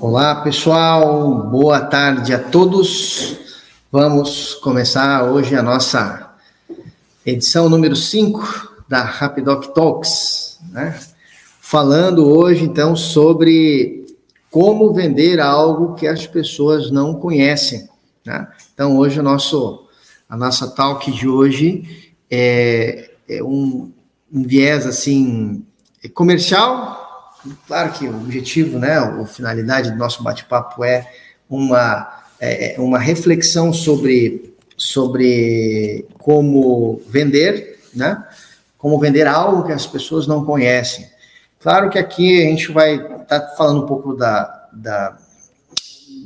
Olá, pessoal. Boa tarde a todos. Vamos começar hoje a nossa edição número 5 da Rapidoc Talks, né? Falando hoje, então, sobre como vender algo que as pessoas não conhecem, né? Então, hoje, o nosso, a nossa talk de hoje é, é um, um viés, assim, comercial, Claro que o objetivo, né, a finalidade do nosso bate-papo é uma, é, é uma reflexão sobre, sobre como vender, né? Como vender algo que as pessoas não conhecem. Claro que aqui a gente vai estar tá falando um pouco da, da,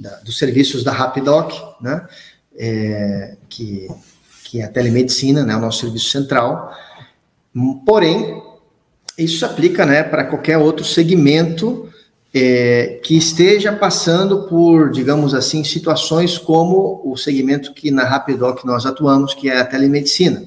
da, dos serviços da Rapidoc, né? É, que, que é a telemedicina, né? O nosso serviço central. Porém, isso se aplica né, para qualquer outro segmento é, que esteja passando por, digamos assim, situações como o segmento que na Rapidoc nós atuamos, que é a telemedicina.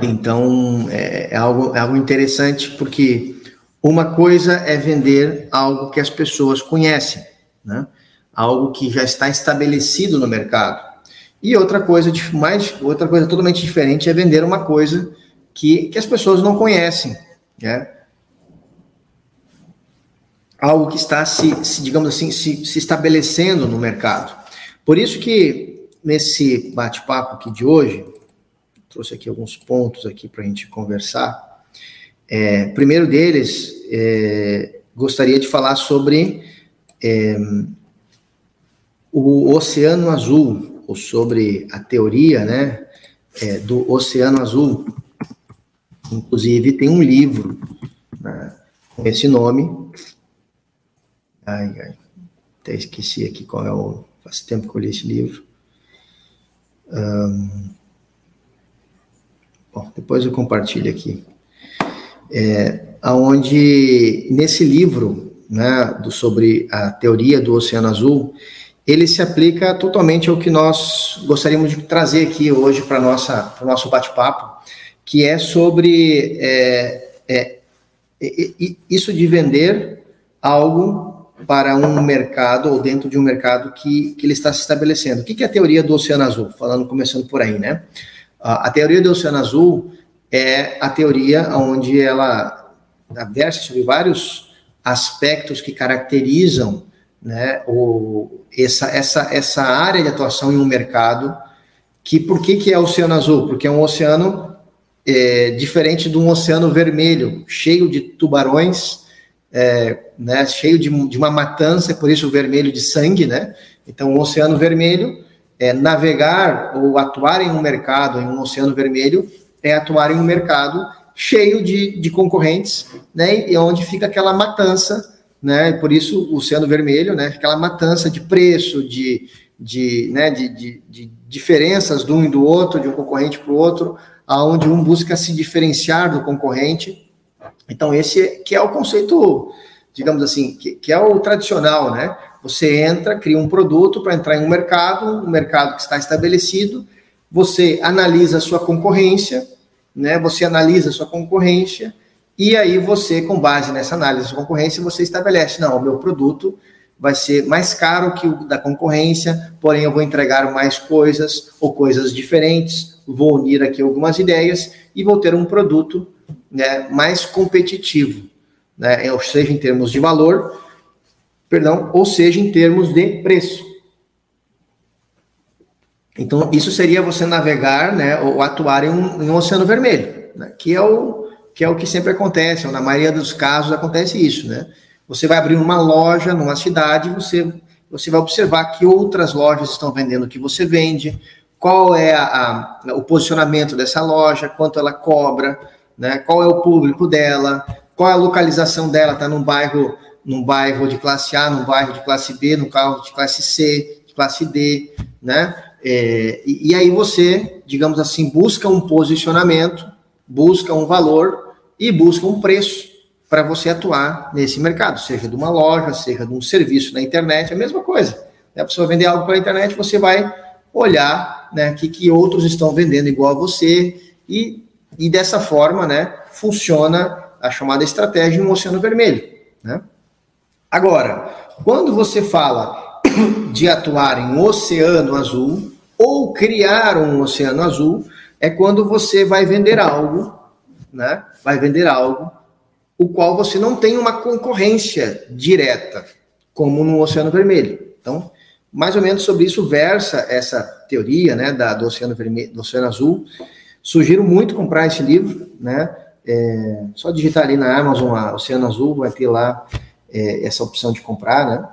Então, é, é, algo, é algo interessante, porque uma coisa é vender algo que as pessoas conhecem, né? algo que já está estabelecido no mercado. E outra coisa, mais, outra coisa totalmente diferente é vender uma coisa que, que as pessoas não conhecem, né? Algo que está se, se digamos assim, se, se estabelecendo no mercado. Por isso que nesse bate-papo aqui de hoje, trouxe aqui alguns pontos aqui para a gente conversar. É, primeiro deles, é, gostaria de falar sobre é, o Oceano Azul, ou sobre a teoria né, é, do Oceano Azul. Inclusive, tem um livro né, com esse nome. Ai, ai, até esqueci aqui qual é o. Faz tempo que eu li esse livro. Um, bom, depois eu compartilho aqui. É, aonde nesse livro, né, do, sobre a teoria do Oceano Azul, ele se aplica totalmente ao que nós gostaríamos de trazer aqui hoje para nossa o nosso bate-papo, que é sobre é, é, isso de vender algo para um mercado ou dentro de um mercado que, que ele está se estabelecendo. O que é a teoria do Oceano Azul? Falando, começando por aí, né? A teoria do Oceano Azul é a teoria onde ela versa sobre vários aspectos que caracterizam né, o, essa, essa, essa área de atuação em um mercado que por que, que é o Oceano Azul? Porque é um oceano é, diferente de um oceano vermelho, cheio de tubarões, é, né, cheio de, de, uma matança, por isso o vermelho de sangue, né? Então, o oceano vermelho, é, navegar ou atuar em um mercado, em um oceano vermelho, é atuar em um mercado cheio de, de concorrentes, né? E onde fica aquela matança, né? Por isso o oceano vermelho, né? Aquela matança de preço, de, de, né? de, de, de diferenças de um e do outro, de um concorrente para o outro, aonde um busca se diferenciar do concorrente. Então, esse que é o conceito, digamos assim, que, que é o tradicional, né? Você entra, cria um produto para entrar em um mercado, um mercado que está estabelecido, você analisa a sua concorrência, né? Você analisa a sua concorrência, e aí você, com base nessa análise da concorrência, você estabelece, não, o meu produto vai ser mais caro que o da concorrência, porém eu vou entregar mais coisas ou coisas diferentes, vou unir aqui algumas ideias e vou ter um produto né, mais competitivo, né, ou seja, em termos de valor, perdão, ou seja, em termos de preço. Então, isso seria você navegar, né, ou atuar em um, em um oceano vermelho, né, que é o que é o que sempre acontece, ou na maioria dos casos acontece isso, né? Você vai abrir uma loja numa cidade, você você vai observar que outras lojas estão vendendo o que você vende, qual é a, a, o posicionamento dessa loja, quanto ela cobra, né? qual é o público dela, qual é a localização dela, está num bairro, num bairro de classe A, num bairro de classe B, num carro de classe C, de classe D, né? É, e, e aí você, digamos assim, busca um posicionamento, busca um valor e busca um preço para você atuar nesse mercado, seja de uma loja, seja de um serviço na internet, é a mesma coisa. Né? Pessoa vender algo pela internet, você vai olhar né, que, que outros estão vendendo igual a você e, e dessa forma né, funciona a chamada estratégia um oceano vermelho. Né? Agora, quando você fala de atuar em um oceano azul ou criar um oceano azul, é quando você vai vender algo, né? Vai vender algo o qual você não tem uma concorrência direta, como no Oceano Vermelho. Então, mais ou menos sobre isso versa essa teoria, né, da, do Oceano Vermelho, do Oceano Azul. Sugiro muito comprar esse livro, né? É, só digitar ali na Amazon a Oceano Azul, vai ter lá é, essa opção de comprar, né?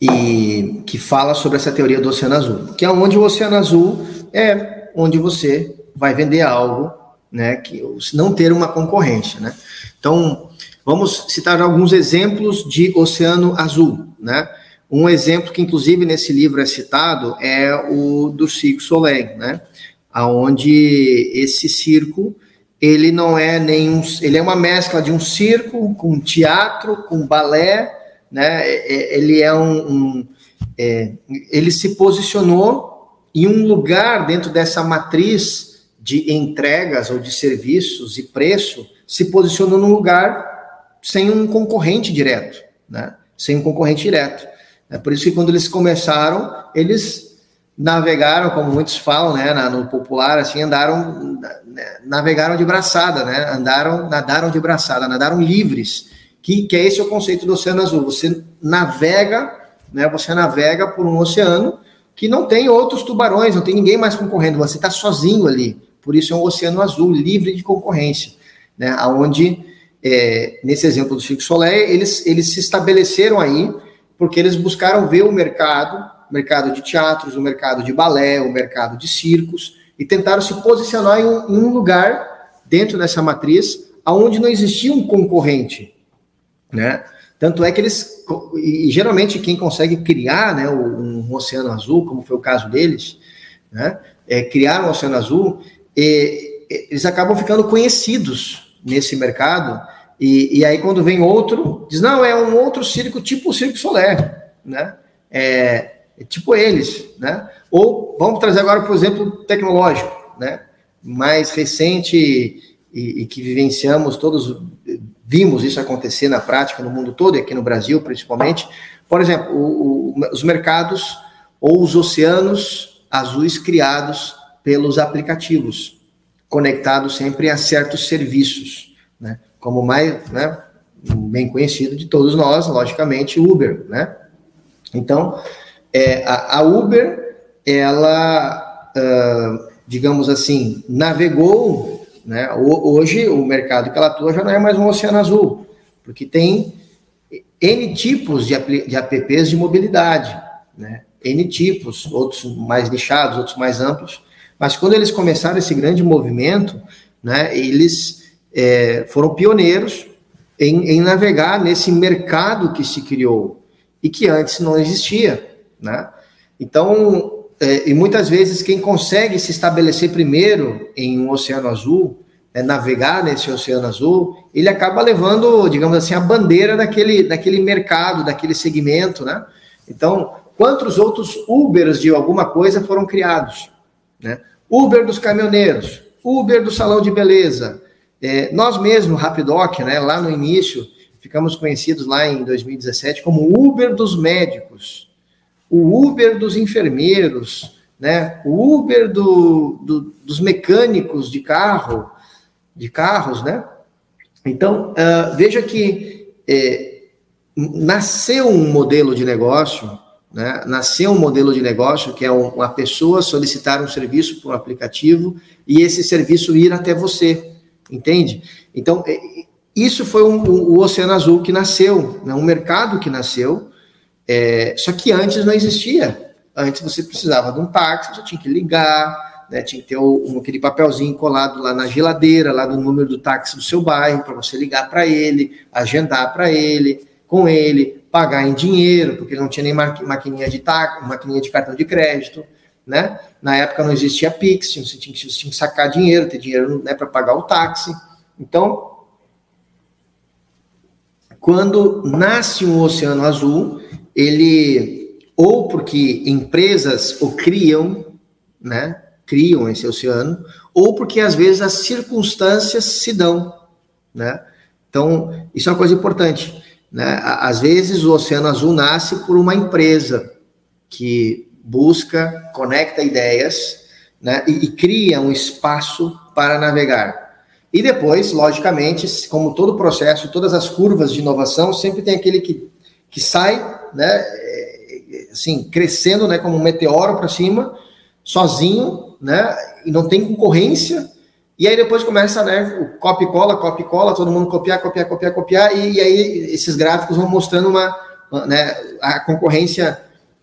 E que fala sobre essa teoria do Oceano Azul, que é onde o Oceano Azul é onde você vai vender algo, né? Que não ter uma concorrência, né? Então, vamos citar alguns exemplos de Oceano Azul, né? Um exemplo que, inclusive, nesse livro é citado é o do Cirque Soleil, né? Onde esse circo ele não é nenhum, ele é uma mescla de um circo com teatro, com balé, né? É, é, ele é um, um é, ele se posicionou em um lugar dentro dessa matriz de entregas ou de serviços e preço, se posicionou num lugar sem um concorrente direto, né? Sem um concorrente direto. É por isso que quando eles começaram, eles navegaram, como muitos falam, né, no popular, assim, andaram, navegaram de braçada, né, andaram, nadaram de braçada, nadaram livres, que, que é esse o conceito do Oceano Azul. Você navega, né, você navega por um oceano que não tem outros tubarões, não tem ninguém mais concorrendo, você está sozinho ali. Por isso é um oceano azul, livre de concorrência, né, aonde é, nesse exemplo do Chico Soleil, eles, eles se estabeleceram aí porque eles buscaram ver o mercado o mercado de teatros, o mercado de balé, o mercado de circos, e tentaram se posicionar em um, em um lugar dentro dessa matriz aonde não existia um concorrente, né? Tanto é que eles, e geralmente quem consegue criar né, um, um oceano azul, como foi o caso deles, né, é, criar um oceano azul, e, eles acabam ficando conhecidos nesse mercado, e, e, aí quando vem outro, diz, não, é um outro circo, tipo o Circo Soler, né? É, é tipo eles, né? Ou vamos trazer agora, por exemplo, tecnológico, né? Mais recente e, e, que vivenciamos, todos vimos isso acontecer na prática no mundo todo e aqui no Brasil principalmente. Por exemplo, o, o, os mercados ou os oceanos azuis criados pelos aplicativos, conectados sempre a certos serviços, né? Como mais, né? Bem conhecido de todos nós, logicamente, Uber, né? Então, é, a, a, Uber, ela, uh, digamos assim, navegou, né? Hoje o mercado que ela atua já não é mais um oceano azul, porque tem N tipos de, de apps de mobilidade, né? N tipos, outros mais nichados, outros mais amplos, mas quando eles começaram esse grande movimento, né, eles é, foram pioneiros em, em navegar nesse mercado que se criou e que antes não existia né? Então, é, e muitas vezes quem consegue se estabelecer primeiro em um oceano azul, é, navegar nesse oceano azul, ele acaba levando, digamos assim, a bandeira daquele, daquele mercado, daquele segmento, né? Então, quantos outros Ubers de alguma coisa foram criados? Né? Uber dos caminhoneiros, Uber do salão de beleza, é, nós mesmos, Rapidoc, né, lá no início, ficamos conhecidos lá em 2017 como Uber dos médicos, o Uber dos enfermeiros, né? o Uber do, do, dos mecânicos de carro, de carros, né? Então, uh, veja que é, nasceu um modelo de negócio, né? nasceu um modelo de negócio que é uma pessoa solicitar um serviço por um aplicativo e esse serviço ir até você, entende? Então, é, isso foi um, o Oceano Azul que nasceu, né? um mercado que nasceu, é, só que antes não existia. Antes você precisava de um táxi, você tinha que ligar, né, tinha que ter aquele papelzinho colado lá na geladeira, lá do número do táxi do seu bairro, para você ligar para ele, agendar para ele, com ele, pagar em dinheiro, porque não tinha nem maquininha de táxi, maquininha de cartão de crédito. Né? Na época não existia Pix, você tinha, que, você tinha que sacar dinheiro, ter dinheiro né, para pagar o táxi. Então, quando nasce um oceano azul, ele ou porque empresas o criam, né, criam esse oceano, ou porque às vezes as circunstâncias se dão, né? Então, isso é uma coisa importante. Né? Às vezes, o Oceano Azul nasce por uma empresa que busca, conecta ideias né? e, e cria um espaço para navegar. E depois, logicamente, como todo processo, todas as curvas de inovação, sempre tem aquele que, que sai, né, é, assim, crescendo, né, como um meteoro para cima, sozinho, né, e não tem concorrência, e aí depois começa, né, o copy cola, copy cola, todo mundo copiar, copiar, copiar, copiar, e, e aí esses gráficos vão mostrando uma, né, a concorrência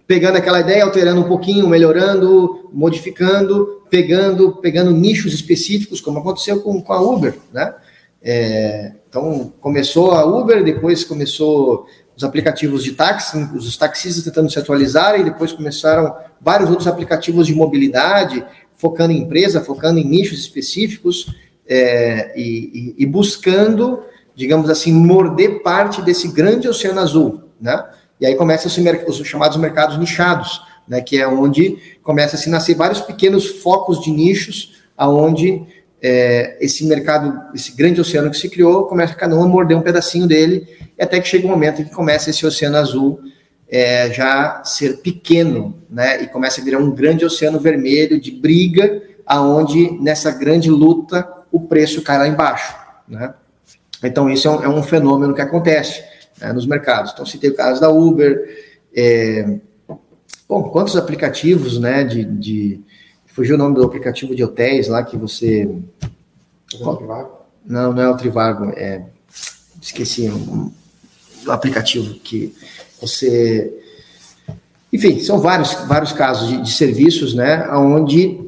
pegando aquela ideia, alterando um pouquinho, melhorando, modificando, pegando, pegando nichos específicos, como aconteceu com, com a Uber, né? É, então começou a Uber, depois começou os aplicativos de táxi, os taxistas tentando se atualizar, e depois começaram vários outros aplicativos de mobilidade, focando em empresa, focando em nichos específicos é, e, e, buscando, digamos assim, morder parte desse grande oceano azul, né? E aí começam os chamados mercados nichados, né? Que é onde começa a se nascer vários pequenos focos de nichos, aonde é, esse mercado, esse grande oceano que se criou, começa cada um a morder um pedacinho dele, até que chega um momento em que começa esse oceano azul é, já ser pequeno, né? E começa a virar um grande oceano vermelho de briga, aonde nessa grande luta o preço cai lá embaixo, né? Então isso é um, é um fenômeno que acontece né, nos mercados. Então citei o caso da Uber, é, bom, quantos aplicativos, né? De, de fugiu o nome do aplicativo de hotéis lá que você não, não é o Trivago, é esqueci um, um aplicativo que você. Enfim, são vários, vários casos de, de serviços, né, onde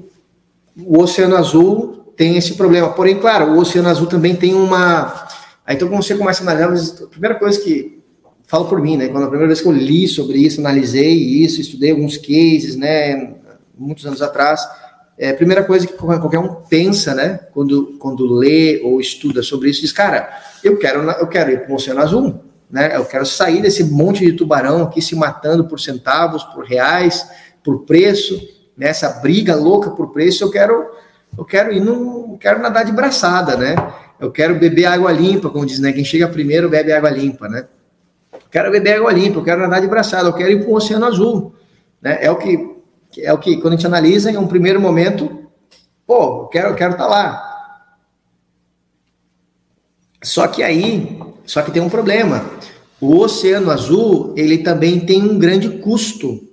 o Oceano Azul tem esse problema. Porém, claro, o Oceano Azul também tem uma. Aí, então, quando você começa a analisar, a primeira coisa que falo por mim, né? Quando a primeira vez que eu li sobre isso, analisei isso, estudei alguns cases, né? Muitos anos atrás, é, a primeira coisa que qualquer um pensa, né? Quando, quando lê ou estuda sobre isso, diz, cara, eu quero, eu quero ir para o Oceano Azul né? Eu quero sair desse monte de tubarão aqui se matando por centavos, por reais, por preço, nessa né? briga louca por preço. Eu quero, eu quero ir no, quero nadar de braçada, né? Eu quero beber água limpa, como diz, né? Quem chega primeiro bebe água limpa, né? Eu quero beber água limpa, eu quero nadar de braçada, eu quero ir para o Oceano Azul, né? É o que é o que quando a gente analisa em um primeiro momento, pô, eu quero, eu quero estar tá lá. Só que aí só que tem um problema. O Oceano Azul, ele também tem um grande custo,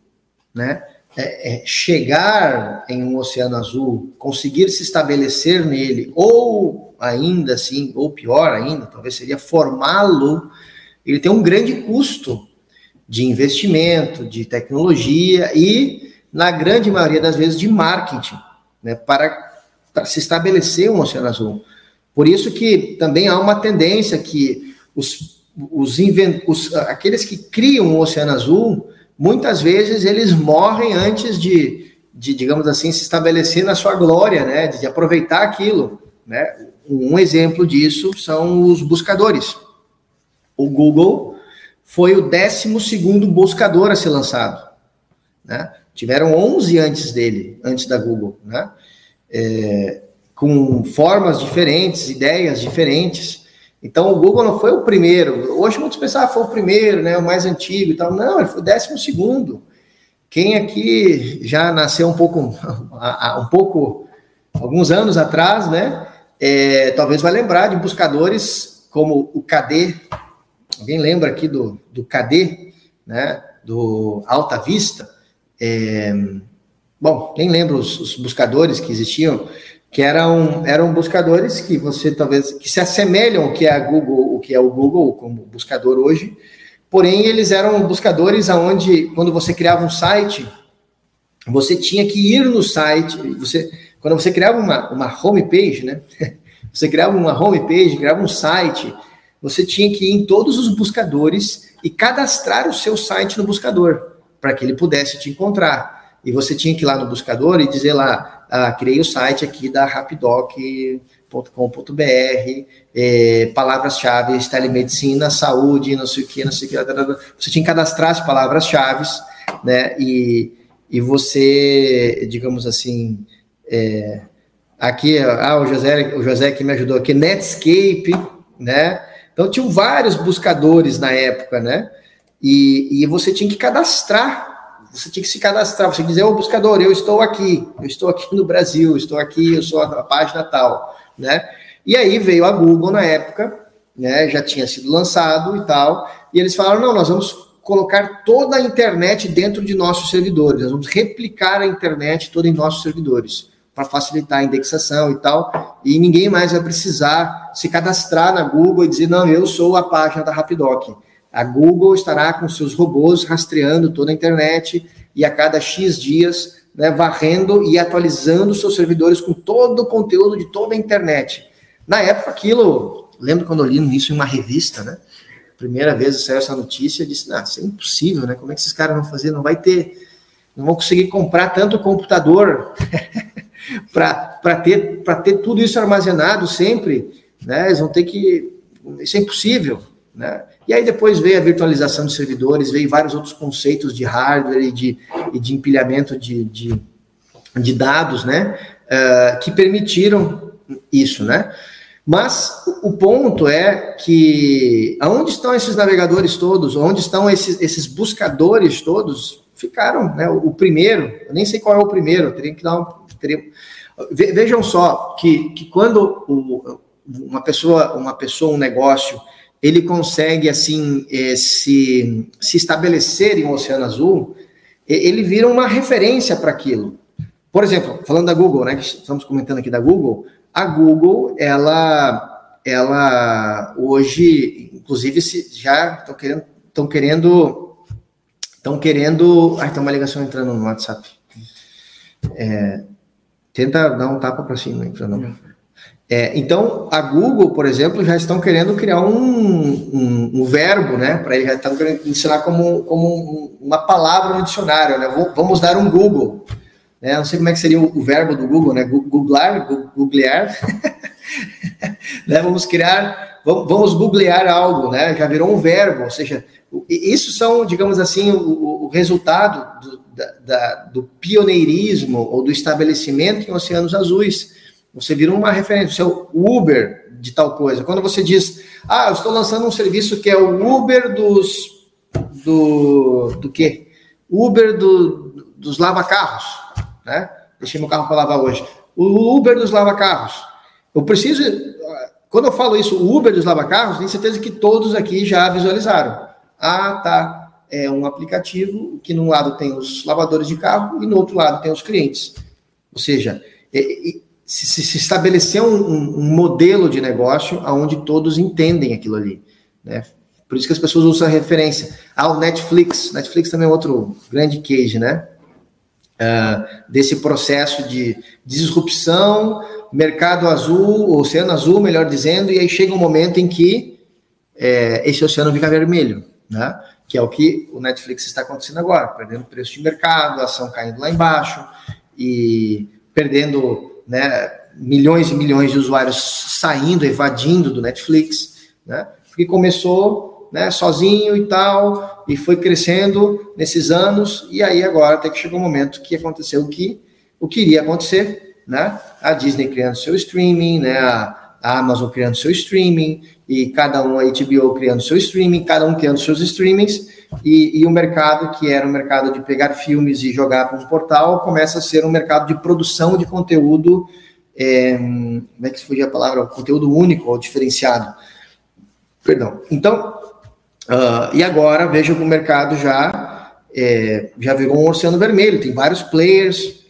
né? É, é chegar em um Oceano Azul, conseguir se estabelecer nele, ou ainda assim, ou pior ainda, talvez seria formá-lo, ele tem um grande custo de investimento, de tecnologia e, na grande maioria das vezes, de marketing, né? Para, para se estabelecer um Oceano Azul. Por isso que também há uma tendência que os, os, os aqueles que criam o Oceano Azul, muitas vezes eles morrem antes de, de, digamos assim, se estabelecer na sua glória, né? De aproveitar aquilo, né? Um exemplo disso são os buscadores. O Google foi o 12 segundo buscador a ser lançado, né? Tiveram 11 antes dele, antes da Google, né? É, com formas diferentes, ideias diferentes. Então o Google não foi o primeiro. Hoje muitos pensam, ah, foi o primeiro, né, o mais antigo e tal. Não, ele foi o décimo segundo. Quem aqui já nasceu um pouco, um pouco, alguns anos atrás, né, é, talvez vai lembrar de buscadores como o KD. Alguém lembra aqui do, do KD, né, do Alta Vista? É, bom, quem lembra os, os buscadores que existiam? Que eram, eram buscadores que você talvez que se assemelham ao que é a Google, o que é o Google como buscador hoje, porém eles eram buscadores aonde quando você criava um site, você tinha que ir no site, você quando você criava uma, uma homepage, né? Você criava uma homepage, criava um site, você tinha que ir em todos os buscadores e cadastrar o seu site no buscador para que ele pudesse te encontrar. E você tinha que ir lá no buscador e dizer lá, ah, criei o site aqui da rapidoc.com.br, é, palavras-chave, telemedicina, saúde, não sei o que, não sei o que. Você tinha que cadastrar as palavras-chave, né? E, e você, digamos assim, é, aqui, ah, o José, o José que me ajudou aqui, Netscape, né? Então tinham vários buscadores na época, né? E, e você tinha que cadastrar você tinha que se cadastrar, você dizer, ô buscador, eu estou aqui, eu estou aqui no Brasil, estou aqui, eu sou a página tal, né? E aí veio a Google na época, né? Já tinha sido lançado e tal, e eles falaram, não, nós vamos colocar toda a internet dentro de nossos servidores, nós vamos replicar a internet toda em nossos servidores, para facilitar a indexação e tal, e ninguém mais vai precisar se cadastrar na Google e dizer, não, eu sou a página da Rapidoc a Google estará com seus robôs rastreando toda a internet e a cada X dias né, varrendo e atualizando seus servidores com todo o conteúdo de toda a internet. Na época, aquilo, lembro quando eu li isso em uma revista, né? Primeira vez saiu essa notícia, eu disse, não, isso é impossível, né? Como é que esses caras vão fazer? Não vai ter, não vão conseguir comprar tanto computador para ter, ter tudo isso armazenado sempre, né? Eles vão ter que, isso é impossível, né? E aí depois veio a virtualização de servidores, veio vários outros conceitos de hardware e de, e de empilhamento de, de, de dados, né? Uh, que permitiram isso, né? Mas o ponto é que aonde estão esses navegadores todos, onde estão esses, esses buscadores todos, ficaram, né? O, o, primeiro, eu nem sei qual é o primeiro, teria que dar um. Teria, vejam só que, que quando o, uma pessoa, uma pessoa, um negócio ele consegue assim é, se, se estabelecer em um oceano azul, ele vira uma referência para aquilo. Por exemplo, falando da Google, né? Estamos comentando aqui da Google. A Google, ela, ela hoje, inclusive, se já estão querendo, estão querendo, estão querendo. Ai, tem uma ligação entrando no WhatsApp. É, tenta dar um tapa para cima, entrando. É, então, a Google, por exemplo, já estão querendo criar um, um, um verbo, né? Para eles já estão querendo ensinar como, como uma palavra no dicionário, né? Vamos dar um Google. Né? Não sei como é que seria o, o verbo do Google, né? Googlar, googlear. né? Vamos criar, vamos, vamos googlear algo, né? Já virou um verbo, ou seja, isso são, digamos assim, o, o resultado do, da, da, do pioneirismo ou do estabelecimento em oceanos azuis você vira uma referência, você é o Uber de tal coisa. Quando você diz, ah, eu estou lançando um serviço que é o Uber dos. do. do quê? Uber do, dos lava-carros, né? Deixei meu carro para lavar hoje. O Uber dos lava-carros. Eu preciso. Quando eu falo isso, o Uber dos lava-carros, tenho certeza que todos aqui já visualizaram. Ah, tá. É um aplicativo que num lado tem os lavadores de carro e no outro lado tem os clientes. Ou seja, se, se estabelecer um, um, modelo de negócio onde todos entendem aquilo ali. Né? Por isso que as pessoas usam a referência. Ah, Netflix. Netflix também é outro grande case, né? Uh, desse processo de disrupção, mercado azul, oceano azul, melhor dizendo, e aí chega um momento em que é, esse oceano fica vermelho, né? Que é o que o Netflix está acontecendo agora, perdendo preço de mercado, a ação caindo lá embaixo e perdendo né, milhões e milhões de usuários saindo, evadindo do Netflix, né, porque começou né, sozinho e tal, e foi crescendo nesses anos, e aí agora até que chegou o um momento que aconteceu o que, o que iria acontecer, né, a Disney criando seu streaming, né, a, a Amazon criando seu streaming, e cada um, a HBO criando seu streaming, cada um criando seus streamings, e, e o mercado, que era o mercado de pegar filmes e jogar para um portal, começa a ser um mercado de produção de conteúdo, é, como é que foi a palavra? Conteúdo único ou diferenciado. Perdão. Então, uh, e agora veja que o mercado já, é, já virou um oceano vermelho, tem vários players,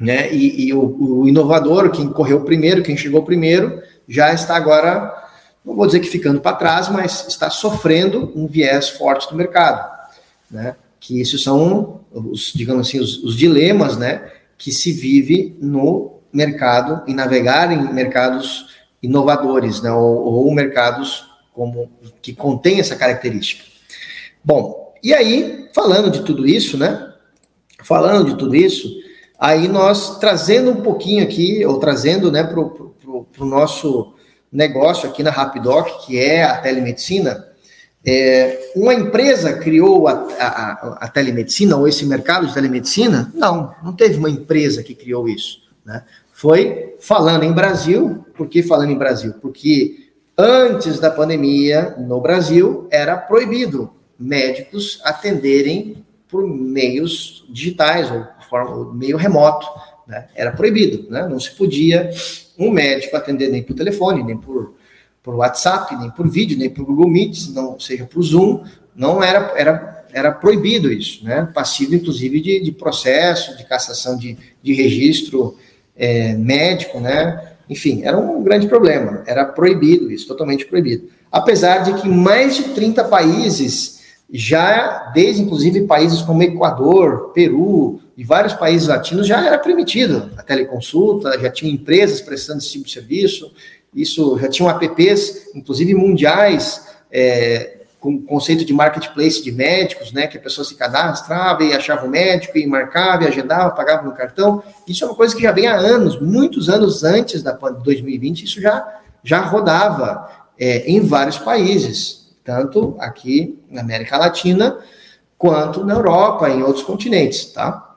né? E, e o, o inovador, quem correu primeiro, quem chegou primeiro, já está agora não vou dizer que ficando para trás, mas está sofrendo um viés forte do mercado, né? Que isso são os, digamos assim, os, os dilemas, né? Que se vive no mercado e navegar em mercados inovadores, né? Ou, ou mercados como que contém essa característica. Bom, e aí falando de tudo isso, né? Falando de tudo isso, aí nós trazendo um pouquinho aqui, ou trazendo, né, para o nosso negócio aqui na Rapidoc, que é a telemedicina, é, uma empresa criou a, a, a, telemedicina ou esse mercado de telemedicina? Não, não teve uma empresa que criou isso. Né? Foi falando em Brasil, por que falando em Brasil? Porque Antes da pandemia, no Brasil, era proibido médicos atenderem por meios digitais ou forma, meio remoto. Né? Era proibido, né? não se podia um médico atender nem por telefone, nem por, por WhatsApp, nem por vídeo, nem por Google Meet, não seja por Zoom, não era, era, era proibido isso, né? passivo inclusive de, de processo, de cassação de, de registro é, médico, né? Enfim, era um grande problema, era proibido isso, totalmente proibido. Apesar de que mais de 30 países, já, desde inclusive países como Equador, Peru e vários países latinos, já era permitido a teleconsulta, já tinham empresas prestando esse tipo de serviço, isso já tinham apps, inclusive mundiais, é, com o conceito de marketplace de médicos, né, que a pessoa se cadastrava e achava o médico e marcava e agendava, pagava no cartão. Isso é uma coisa que já vem há anos, muitos anos antes da 2020, isso já, já rodava é, em vários países, tanto aqui na América Latina quanto na Europa, em outros continentes, tá?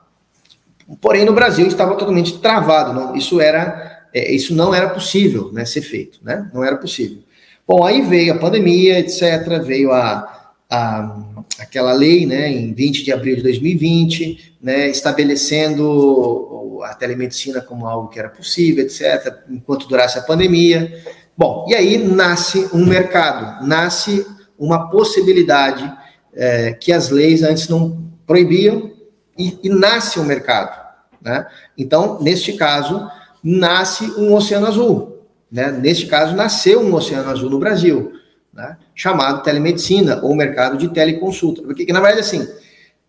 Porém, no Brasil estava totalmente travado, não, isso era, é, isso não era possível, né, ser feito, né? Não era possível. Bom, aí veio a pandemia, etc., veio a, a, aquela lei, né, em 20 de abril de 2020, né, estabelecendo a telemedicina como algo que era possível, etc., enquanto durasse a pandemia. Bom, e aí nasce um mercado, nasce uma possibilidade é, que as leis antes não proibiam e, e nasce um mercado. Né? Então, neste caso, nasce um oceano azul. Né? Neste caso, nasceu um oceano azul no Brasil, né? chamado telemedicina ou mercado de teleconsulta. Porque, na verdade, assim,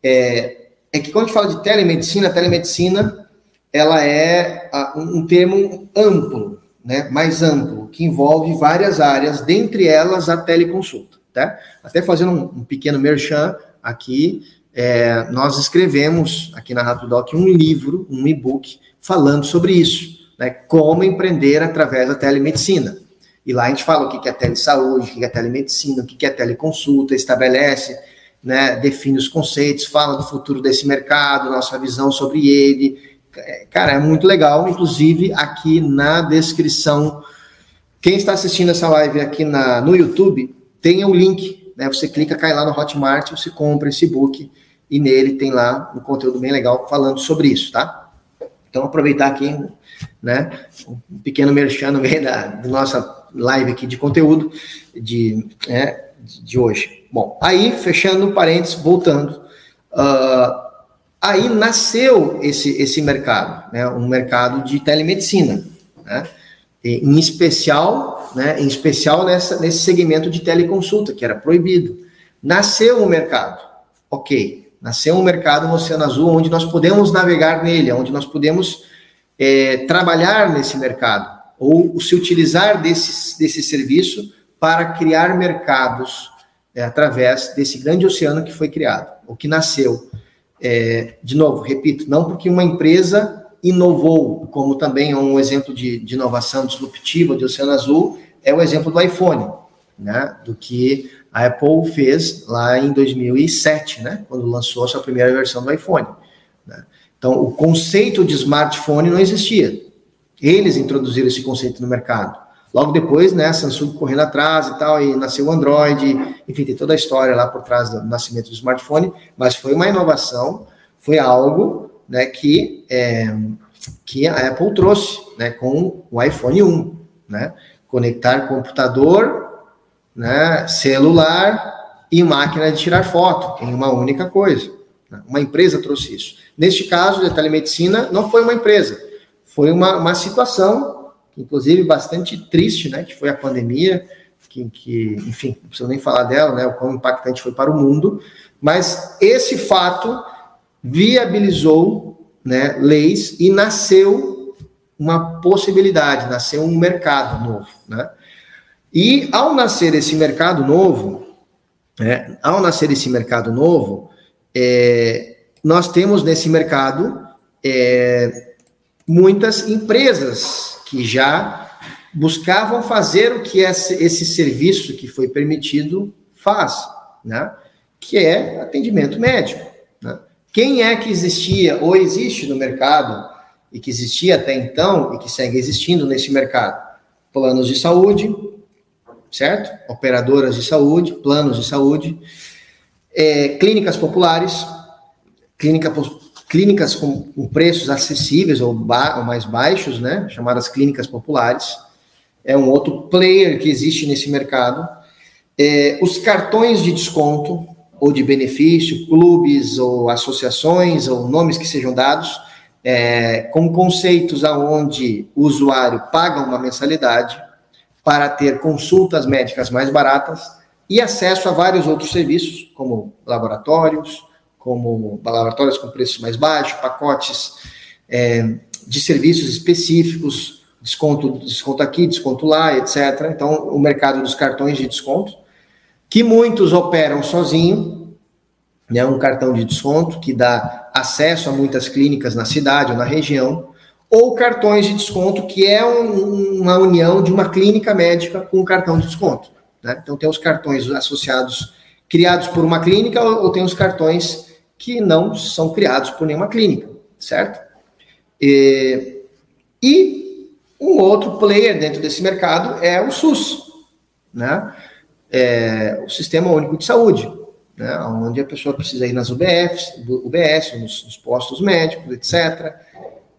é, é que quando a gente fala de telemedicina, a telemedicina ela é um termo amplo, né? mais amplo, que envolve várias áreas, dentre elas a teleconsulta. Tá? Até fazendo um, um pequeno merchan aqui, é, nós escrevemos aqui na Rapidoc um livro, um e-book, falando sobre isso né, como empreender através da telemedicina. E lá a gente fala o que é telesaúde, o que é telemedicina, o que é teleconsulta, estabelece, né, define os conceitos, fala do futuro desse mercado, nossa visão sobre ele. Cara, é muito legal, inclusive aqui na descrição. Quem está assistindo essa live aqui na, no YouTube, tem o link, né? Você clica, cai lá no Hotmart, você compra esse book e nele tem lá um conteúdo bem legal falando sobre isso, tá? Então, aproveitar aqui né? Um pequeno merchan no meio da, da nossa live aqui de conteúdo de, né, de hoje. Bom, aí, fechando parênteses, voltando, uh, aí nasceu esse, esse mercado, né, um mercado de telemedicina, né, em especial, né, em especial nessa, nesse segmento de teleconsulta, que era proibido. Nasceu o mercado, ok, nasceu um mercado no Oceano Azul onde nós podemos navegar nele, onde nós podemos é, trabalhar nesse mercado ou se utilizar desse, desse serviço para criar mercados é, através desse grande oceano que foi criado, ou que nasceu. É, de novo, repito, não porque uma empresa inovou, como também é um exemplo de, de inovação disruptiva de Oceano Azul, é o exemplo do iPhone, né, do que a Apple fez lá em 2007, né, quando lançou a sua primeira versão do iPhone. Né. Então, o conceito de smartphone não existia. Eles introduziram esse conceito no mercado. Logo depois, né, a Samsung correndo atrás e tal, e nasceu o Android, enfim, tem toda a história lá por trás do nascimento do smartphone, mas foi uma inovação, foi algo né, que, é, que a Apple trouxe né, com o iPhone 1. Né, conectar computador, né, celular e máquina de tirar foto em uma única coisa. Uma empresa trouxe isso. Neste caso, a telemedicina não foi uma empresa, foi uma, uma situação, inclusive bastante triste, né? Que foi a pandemia, que, que, enfim, não preciso nem falar dela, né? O quão impactante foi para o mundo. Mas esse fato viabilizou né, leis e nasceu uma possibilidade, nasceu um mercado novo, né? E ao nascer esse mercado novo, né, ao nascer esse mercado novo, é, nós temos nesse mercado é, muitas empresas que já buscavam fazer o que esse, esse serviço que foi permitido faz, né? que é atendimento médico. Né? Quem é que existia ou existe no mercado e que existia até então e que segue existindo nesse mercado? Planos de saúde, certo? Operadoras de saúde, planos de saúde, é, clínicas populares, clínica, clínicas com, com preços acessíveis ou, ba, ou, mais baixos, né? Chamadas clínicas populares. É um outro player que existe nesse mercado. É, os cartões de desconto ou de benefício, clubes ou associações ou nomes que sejam dados, é, com conceitos aonde o usuário paga uma mensalidade para ter consultas médicas mais baratas e acesso a vários outros serviços, como laboratórios, como laboratórios com preços mais baixos, pacotes é, de serviços específicos, desconto, desconto aqui, desconto lá, etc. Então, o mercado dos cartões de desconto, que muitos operam sozinho, né, um cartão de desconto que dá acesso a muitas clínicas na cidade ou na região, ou cartões de desconto, que é um, uma união de uma clínica médica com um cartão de desconto. Né? Então, tem os cartões associados, criados por uma clínica, ou, tem os cartões que não são criados por nenhuma clínica, certo? E, e um outro player dentro desse mercado é o SUS, né? É, o Sistema Único de Saúde, né? onde a pessoa precisa ir nas UBFs, UBS, nos, nos postos médicos, etc.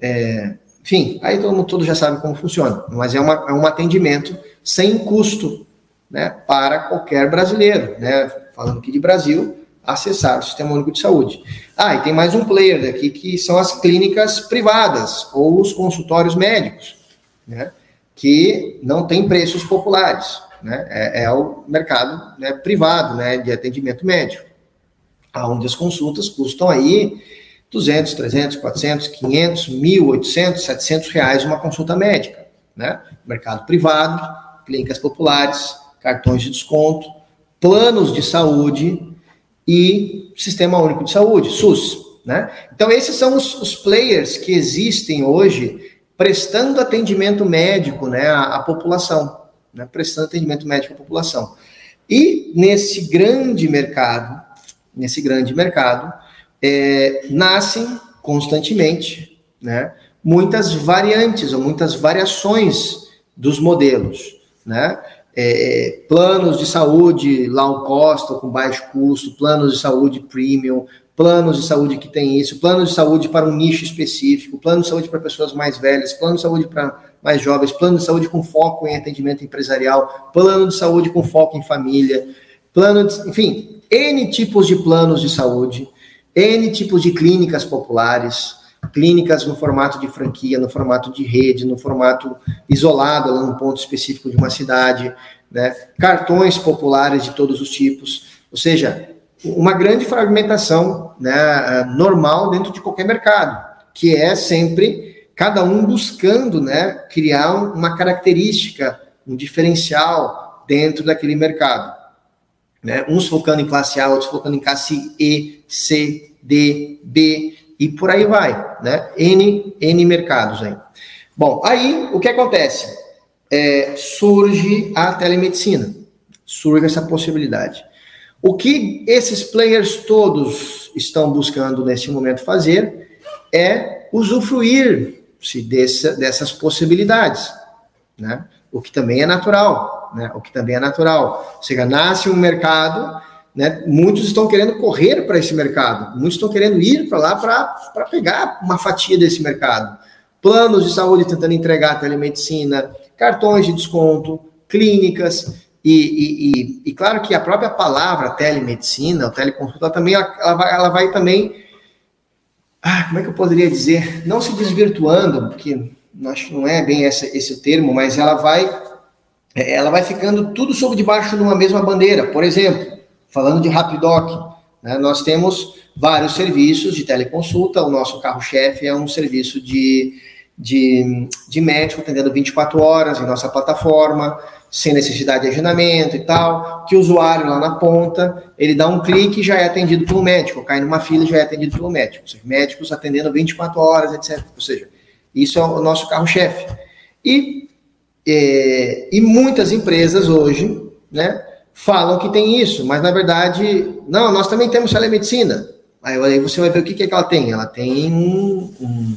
É, enfim, aí todo mundo todo já sabe como funciona, mas é, uma, é um atendimento sem custo né, para qualquer brasileiro, né? Falando aqui de Brasil, acessar o Sistema Único de Saúde. Ah, e tem mais um player daqui que são as clínicas privadas ou os consultórios médicos, né? Que não tem preços populares, né? É, é o mercado né, privado, né? De atendimento médico, onde as consultas custam aí 200, 300, 400, 500, 1.800, 700 reais uma consulta médica, né? Mercado privado, clínicas populares, cartões de desconto, planos de saúde e Sistema Único de Saúde, SUS. Né? Então, esses são os, os players que existem hoje prestando atendimento médico né, à, à população, né, prestando atendimento médico à população. E nesse grande mercado, nesse grande mercado, é, nascem constantemente né, muitas variantes ou muitas variações dos modelos. Né? é, planos de saúde low cost ou com baixo custo, planos de saúde premium, planos de saúde que tem isso, planos de saúde para um nicho específico, plano de saúde para pessoas mais velhas, plano de saúde para mais jovens, plano de saúde com foco em atendimento empresarial, plano de saúde com foco em família, plano de, enfim, N tipos de planos de saúde, N tipos de clínicas populares, clínicas no formato de franquia, no formato de rede, no formato isolado, num ponto específico de uma cidade, né? cartões populares de todos os tipos, ou seja, uma grande fragmentação né, normal dentro de qualquer mercado, que é sempre cada um buscando né, criar uma característica, um diferencial dentro daquele mercado. Né? Uns focando em classe A, outros focando em classe E, C, D, B, e por aí vai, né? N, N mercados aí. Bom, aí o que acontece? É, surge a telemedicina, surge essa possibilidade. O que esses players todos estão buscando nesse momento fazer é usufruir-se dessas possibilidades, né? O que também é natural, né? O que também é natural. Seja, nasce um mercado né? Muitos estão querendo correr para esse mercado, muitos estão querendo ir para lá para pegar uma fatia desse mercado. Planos de saúde tentando entregar telemedicina, cartões de desconto, clínicas, e, e, e, e claro que a própria palavra telemedicina, teleconsulta, também ela, ela, vai, ela vai também. Ah, como é que eu poderia dizer? Não se desvirtuando, porque acho que não é bem esse, esse termo, mas ela vai ela vai ficando tudo sob debaixo de uma mesma bandeira. Por exemplo, Falando de Rapidoc, né, nós temos vários serviços de teleconsulta, o nosso carro-chefe é um serviço de, de, de médico atendendo 24 horas em nossa plataforma, sem necessidade de agendamento e tal, que o usuário lá na ponta, ele dá um clique e já é atendido pelo médico, cai numa fila e já é atendido pelo médico. Seja, médicos atendendo 24 horas, etc. Ou seja, isso é o nosso carro-chefe. E, é, e muitas empresas hoje, né, falam que tem isso, mas na verdade, não, nós também temos telemedicina. Aí, aí você vai ver o que, que, ela tem. Ela tem um, um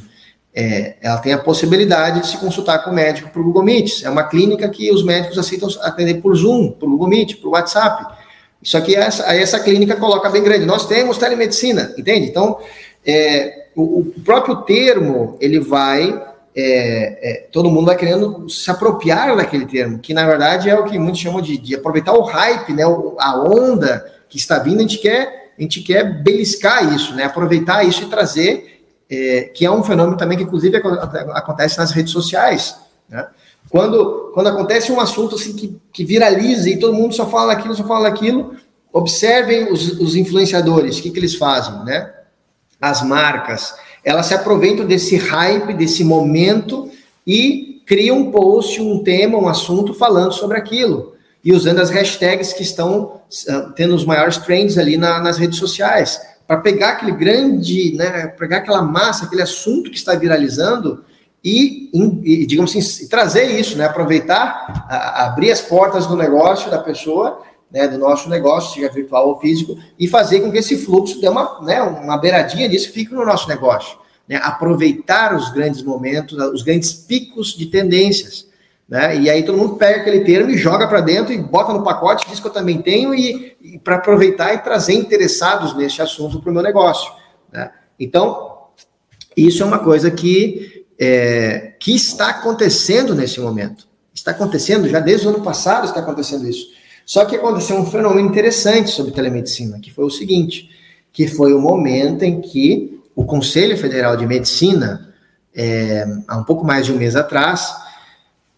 é, ela tem a possibilidade de se consultar com o médico por Google Meet. É uma clínica que os médicos aceitam atender por Zoom, por Google Meet, por WhatsApp. Só que essa, essa clínica coloca bem grande. Nós temos telemedicina, entende? Então, é, o, o, próprio termo, ele vai. É, é, todo mundo vai querendo se apropriar daquele termo, que na verdade é o que muitos chamam de, de aproveitar o hype, né, a onda que está vindo, a gente quer, a gente quer beliscar isso, né, aproveitar isso e trazer, é, que é um fenômeno também que inclusive acontece nas redes sociais, né? Quando, quando acontece um assunto assim que, que viraliza e todo mundo só fala aquilo, só fala aquilo, observem os, os influenciadores, o que, que eles fazem, né? As marcas, elas se aproveitam desse hype, desse momento e criam um post, um tema, um assunto falando sobre aquilo e usando as hashtags que estão uh, tendo os maiores trends ali na, nas redes sociais para pegar aquele grande, né, pegar aquela massa, aquele assunto que está viralizando e, e digamos assim, trazer isso, né? Aproveitar, a, abrir as portas do negócio da pessoa, né? Do nosso negócio, seja virtual ou físico, e fazer com que esse fluxo dê uma, né? Uma beiradinha disso fique no nosso negócio. Né? Aproveitar os grandes momentos, os grandes picos de tendências. Né? E aí todo mundo pega aquele termo e joga para dentro e bota no pacote, diz que eu também tenho, e, e para aproveitar e trazer interessados nesse assunto para o meu negócio. Né? Então, isso é uma coisa que é, que está acontecendo nesse momento. Está acontecendo, já desde o ano passado está acontecendo isso. Só que aconteceu um fenômeno interessante sobre telemedicina, que foi o seguinte, que foi o momento em que o Conselho Federal de Medicina, é, há um pouco mais de um mês atrás,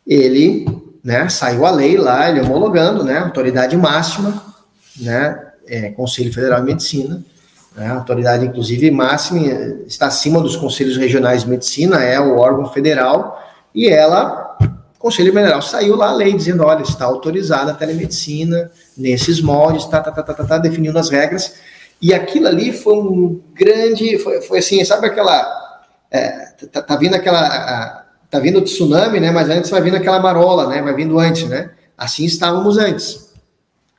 ele né, saiu a lei lá, ele homologando, né, autoridade máxima, né, é, Conselho Federal de Medicina, né? Autoridade, inclusive, máxima está acima dos conselhos regionais de medicina, é o órgão federal, e ela, Conselho Federal, saiu lá a lei dizendo: olha, está autorizada a telemedicina nesses moldes, tá, tá, tá, tá, tá, tá definindo as regras. E aquilo ali foi um grande. Foi, foi assim, sabe aquela. É, tá, tá vindo aquela. Tá vindo o tsunami, né? Mas antes vai vindo aquela marola, né? Vai vindo antes, né? Assim estávamos antes.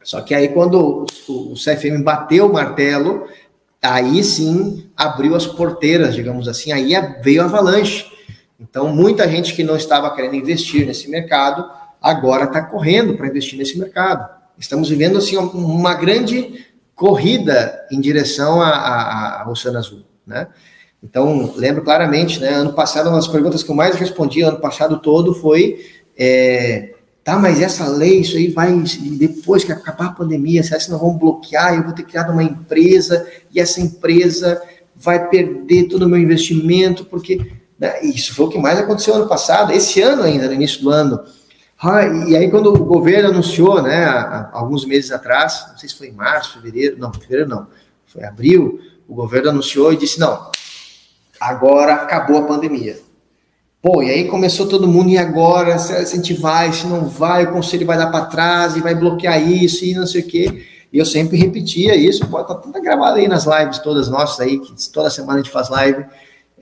Só que aí, quando o, o CFM bateu o martelo, aí sim abriu as porteiras, digamos assim, aí veio a avalanche. Então, muita gente que não estava querendo investir nesse mercado, agora está correndo para investir nesse mercado. Estamos vivendo assim uma grande corrida em direção ao Oceano Azul, né? Então, lembro claramente, né? Ano passado, uma das perguntas que eu mais respondi ano passado todo foi é, Tá, mas essa lei, isso aí vai, depois que acabar a pandemia, se não vão bloquear, eu vou ter criado uma empresa, e essa empresa vai perder todo o meu investimento, porque né, isso foi o que mais aconteceu ano passado, esse ano ainda, no início do ano. Ah, e aí, quando o governo anunciou, né, alguns meses atrás, não sei se foi em março, fevereiro, não, fevereiro não, foi abril, o governo anunciou e disse: não, agora acabou a pandemia Pô, e aí começou todo mundo, e agora? Se a gente vai, se não vai, o conselho vai dar para trás e vai bloquear isso e não sei o quê. E eu sempre repetia isso, pode tá tudo gravado aí nas lives todas nossas aí, que toda semana a gente faz live,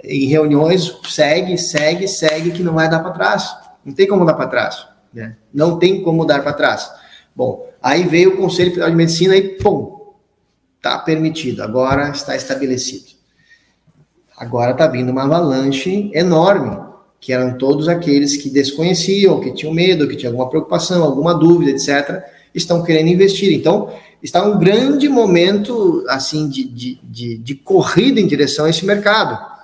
em reuniões, segue, segue, segue, que não vai dar para trás. Não tem como dar para trás. Né? Não tem como dar para trás. Bom, aí veio o Conselho Federal de Medicina e, pum, tá permitido, agora está estabelecido. Agora está vindo uma avalanche enorme que eram todos aqueles que desconheciam, que tinham medo, que tinham alguma preocupação, alguma dúvida, etc., estão querendo investir. Então, está um grande momento assim de, de, de, de corrida em direção a esse mercado.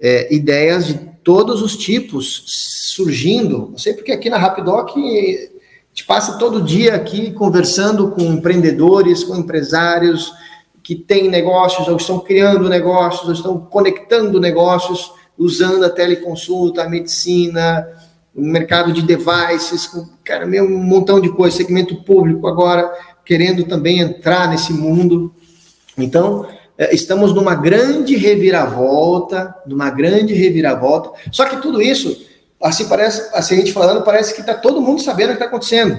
É, ideias de todos os tipos surgindo. Não sei porque aqui na Rapidoc gente passa todo dia aqui conversando com empreendedores, com empresários que têm negócios, ou estão criando negócios, ou estão conectando negócios usando a teleconsulta, a medicina, o mercado de devices, cara, meu, um montão de coisa, segmento público agora querendo também entrar nesse mundo. Então, estamos numa grande reviravolta, numa grande reviravolta. Só que tudo isso, assim parece, assim a gente falando, parece que está todo mundo sabendo o que está acontecendo.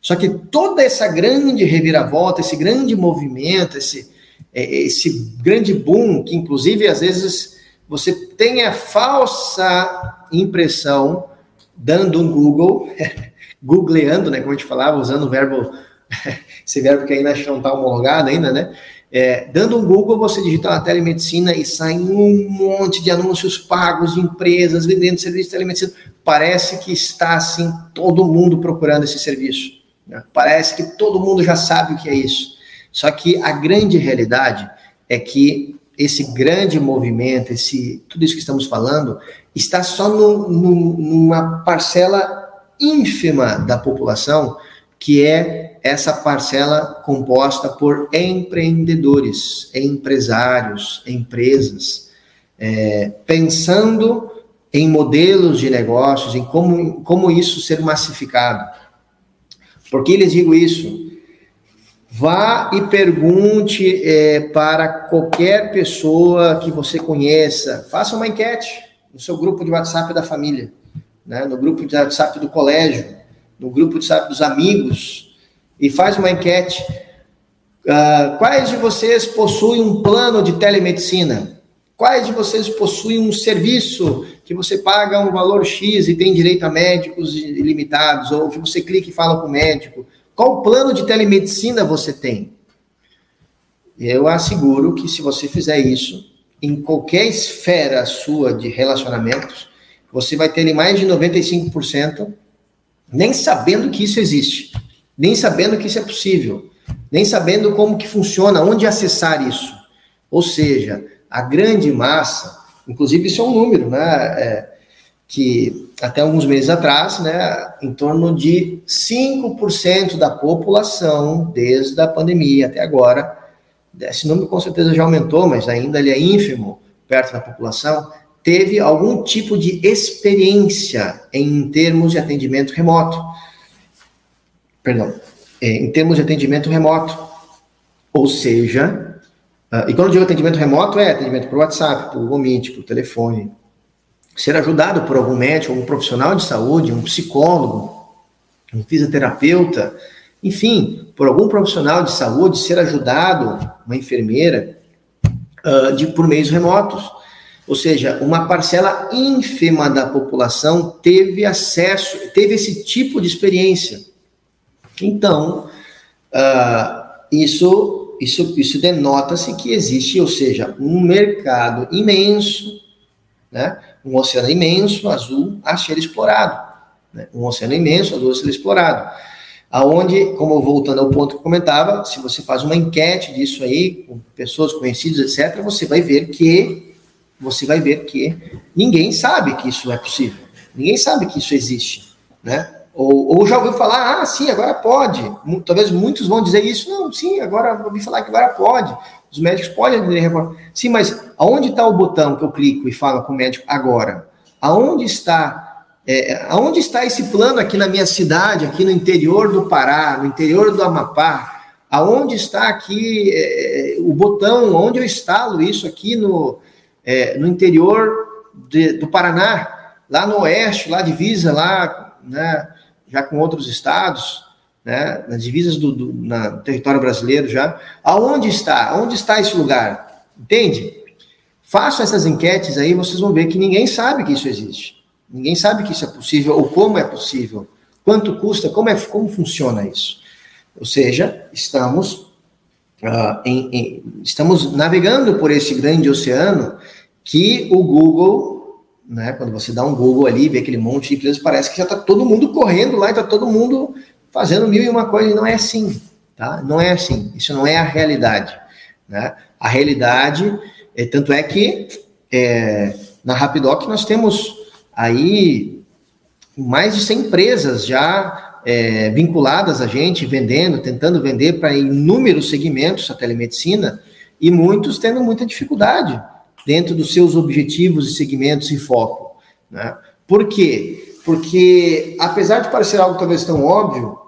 Só que toda essa grande reviravolta, esse grande movimento, esse, é, esse grande boom, que inclusive às vezes você tem a falsa impressão, dando um Google, googleando, né, como a gente falava, usando o verbo, esse verbo que ainda não está homologado ainda, né, É, dando um Google, você digita na telemedicina e sai um monte de anúncios pagos de empresas vendendo serviço de telemedicina. Parece que está assim todo mundo procurando esse serviço. Né? Parece que todo mundo já sabe o que é isso. Só que a grande realidade é que esse grande movimento, esse tudo isso que estamos falando, está só no, no, numa parcela ínfima da população, que é essa parcela composta por empreendedores, empresários, empresas, é, pensando em modelos de negócios, em como, como isso ser massificado. Por que lhes digo isso? Vá e pergunte é, para qualquer pessoa que você conheça, faça uma enquete no seu grupo de WhatsApp da família, né, no grupo de WhatsApp do colégio, no grupo de WhatsApp dos amigos, e faz uma enquete. Uh, quais de vocês possuem um plano de telemedicina? Quais de vocês possuem um serviço que você paga um valor X e tem direito a médicos ilimitados, ou que você clica e fala com o médico? Qual plano de telemedicina você tem? Eu asseguro que se você fizer isso, em qualquer esfera sua de relacionamentos, você vai ter mais de 95% nem sabendo que isso existe, nem sabendo que isso é possível, nem sabendo como que funciona, onde acessar isso. Ou seja, a grande massa, inclusive isso é um número, né? É, que até alguns meses atrás, né, em torno de 5% da população, desde a pandemia até agora, esse número com certeza já aumentou, mas ainda ele é ínfimo perto da população, teve algum tipo de experiência em termos de atendimento remoto. Perdão, é, em termos de atendimento remoto. Ou seja, uh, e quando eu digo atendimento remoto, é atendimento por WhatsApp, por Meet, por telefone, ser ajudado por algum médico, algum profissional de saúde, um psicólogo, um fisioterapeuta, enfim, por algum profissional de saúde, ser ajudado, uma enfermeira, uh, de, por meios remotos. Ou seja, uma parcela ínfima da população teve acesso, teve esse tipo de experiência. Então, uh, isso, isso, isso denota-se que existe, ou seja, um mercado imenso, né? um oceano imenso, azul, a ser explorado. Né? Um oceano imenso, azul, a ser explorado. Aonde, como voltando ao ponto que eu comentava, se você faz uma enquete disso aí, com pessoas conhecidas, etc., você vai ver que você vai ver que ninguém sabe que isso é possível. Ninguém sabe que isso existe, né? Ou, ou já ouviu falar, ah, sim, agora pode. Talvez muitos vão dizer isso, não, sim, agora ouvi falar que agora pode. Os médicos podem Sim, mas aonde está o botão que eu clico e falo com o médico agora? Aonde está, é, aonde está esse plano aqui na minha cidade, aqui no interior do Pará, no interior do Amapá? Aonde está aqui é, o botão? Onde eu instalo isso aqui no, é, no interior de, do Paraná, lá no oeste, lá divisa, lá, né, já com outros estados? né, nas divisas do, do na, território brasileiro já. Aonde está? Aonde está esse lugar? Entende? Façam essas enquetes aí, vocês vão ver que ninguém sabe que isso existe. Ninguém sabe que isso é possível ou como é possível. Quanto custa, como, é, como funciona isso. Ou seja, estamos, uh, em, em, estamos navegando por esse grande oceano que o Google, né, quando você dá um Google ali, vê aquele monte de empresas, parece que já está todo mundo correndo lá e está todo mundo fazendo mil e uma coisa, e não é assim, tá? Não é assim, isso não é a realidade, né? A realidade, é, tanto é que é, na Rapidoc nós temos aí mais de 100 empresas já é, vinculadas a gente, vendendo, tentando vender para inúmeros segmentos a telemedicina, e muitos tendo muita dificuldade dentro dos seus objetivos e segmentos e foco. Né? Por quê? Porque, apesar de parecer algo talvez tão óbvio,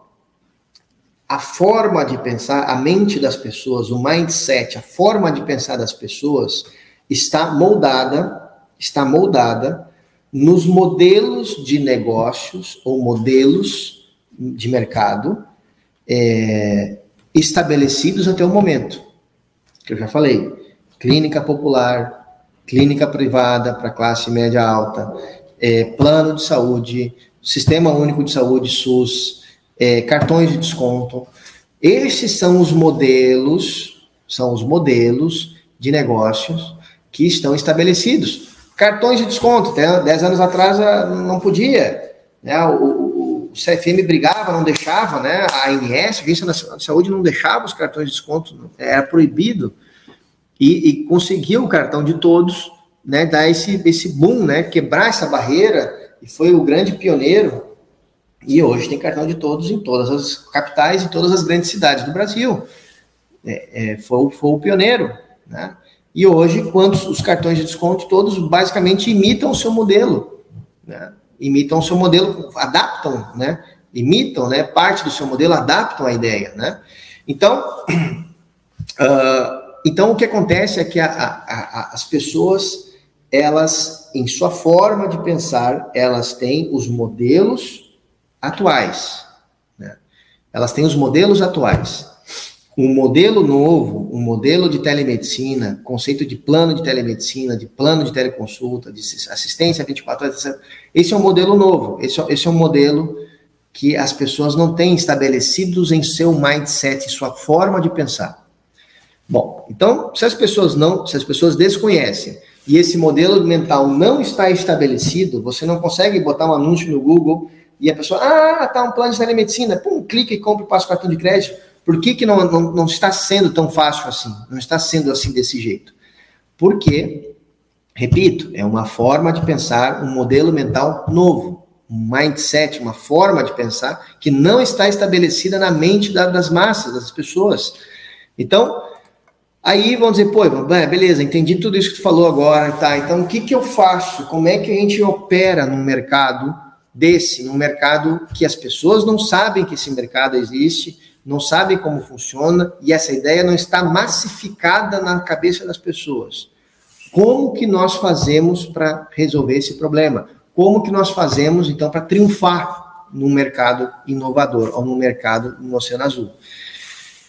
a forma de pensar, a mente das pessoas, o mindset, a forma de pensar das pessoas está moldada, está moldada nos modelos de negócios ou modelos de mercado é, estabelecidos até o momento, que eu já falei, clínica popular, clínica privada para classe média alta, é, plano de saúde, sistema único de saúde SUS, é, cartões de desconto. Esses são os modelos são os modelos de negócios que estão estabelecidos. Cartões de desconto, até 10 anos atrás ah, não podia, né? O, CFM brigava, não deixava, né? A ANS, a Agência Nacional de Saúde, não deixava os cartões de desconto, era proibido. E, e conseguiu o cartão de todos, né? Dar esse, esse boom, né? Quebrar essa barreira, e foi o grande pioneiro. E hoje tem cartão de todos em todas as capitais e todas as grandes cidades do Brasil. É, é, foi, foi o pioneiro, né? E hoje, quantos os cartões de desconto, todos basicamente imitam o seu modelo, né? Imitam o seu modelo, adaptam, né? Imitam, né? Parte do seu modelo adaptam a ideia, né? Então, uh, então o que acontece é que a, a, a, as pessoas, elas, em sua forma de pensar, elas têm os modelos atuais, né? Elas têm os modelos atuais um modelo novo, um modelo de telemedicina, conceito de plano de telemedicina, de plano de teleconsulta, de assistência 24 horas, esse é um modelo novo, esse, é, esse é um modelo que as pessoas não têm estabelecidos em seu mindset, sua forma de pensar. Bom, então, se as pessoas não, se as pessoas desconhecem e esse modelo mental não está estabelecido, você não consegue botar um anúncio no Google e a pessoa, ah, tá um plano de telemedicina, pum, clica e compra e passa o cartão de crédito por que, que não, não, não está sendo tão fácil assim? Não está sendo assim desse jeito? Porque, repito, é uma forma de pensar, um modelo mental novo, um mindset, uma forma de pensar que não está estabelecida na mente da, das massas, das pessoas. Então, aí vão dizer, pô, beleza, entendi tudo isso que tu falou agora, tá? Então, o que, que eu faço? Como é que a gente opera num mercado desse, num mercado que as pessoas não sabem que esse mercado existe, não sabem como funciona e essa ideia não está massificada na cabeça das pessoas. Como que nós fazemos para resolver esse problema? Como que nós fazemos, então, para triunfar no mercado inovador ou no mercado no Oceano Azul?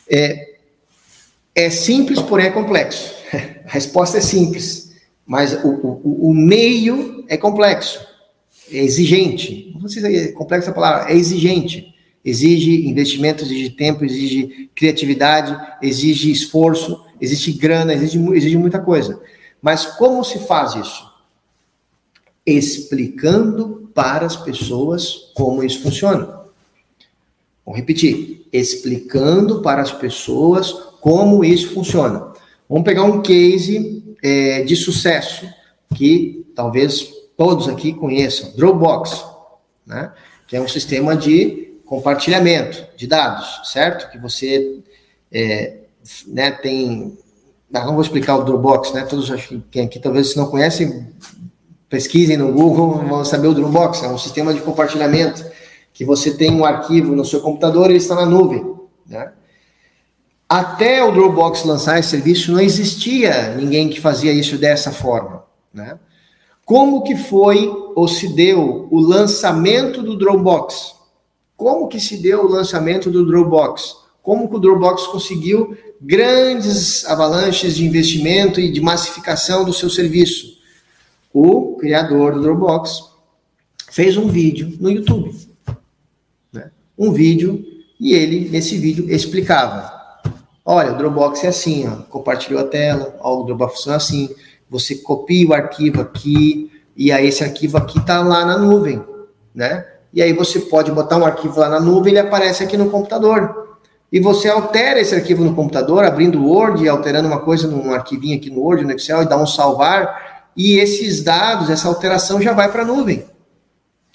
É, é simples, porém é complexo. A resposta é simples, mas o, o, o meio é complexo, é exigente. Não sei se é complexo a palavra, é exigente exige investimento, exige tempo, exige criatividade, exige esforço, exige grana, exige, exige muita coisa. Mas como se faz isso? Explicando para as pessoas como isso funciona. Vou repetir: explicando para as pessoas como isso funciona. Vamos pegar um case é, de sucesso que talvez todos aqui conheçam: Dropbox, né? que é um sistema de compartilhamento de dados, certo? Que você é, né, tem. Não, vou explicar o Dropbox, né? Todos acho que quem aqui talvez se não conhecem, pesquisem no Google, vão saber o Dropbox, é um sistema de compartilhamento que você tem um arquivo no seu computador e ele está na nuvem, né? Até o Dropbox lançar esse serviço, não existia ninguém que fazia isso dessa forma, né? Como que foi ou se deu o lançamento do Dropbox? Como que se deu o lançamento do Dropbox? Como que o Dropbox conseguiu grandes avalanches de investimento e de massificação do seu serviço? O criador do Dropbox fez um vídeo no YouTube. Né? Um vídeo, e ele, nesse vídeo, explicava. Olha, o Dropbox é assim, ó, compartilhou a tela, ó, o Dropbox funciona assim, você copia o arquivo aqui, e aí esse arquivo aqui está lá na nuvem, né? E aí você pode botar um arquivo lá na nuvem ele aparece aqui no computador. E você altera esse arquivo no computador, abrindo o Word, alterando uma coisa num arquivinho aqui no Word, no Excel, e dá um salvar, e esses dados, essa alteração já vai para a nuvem.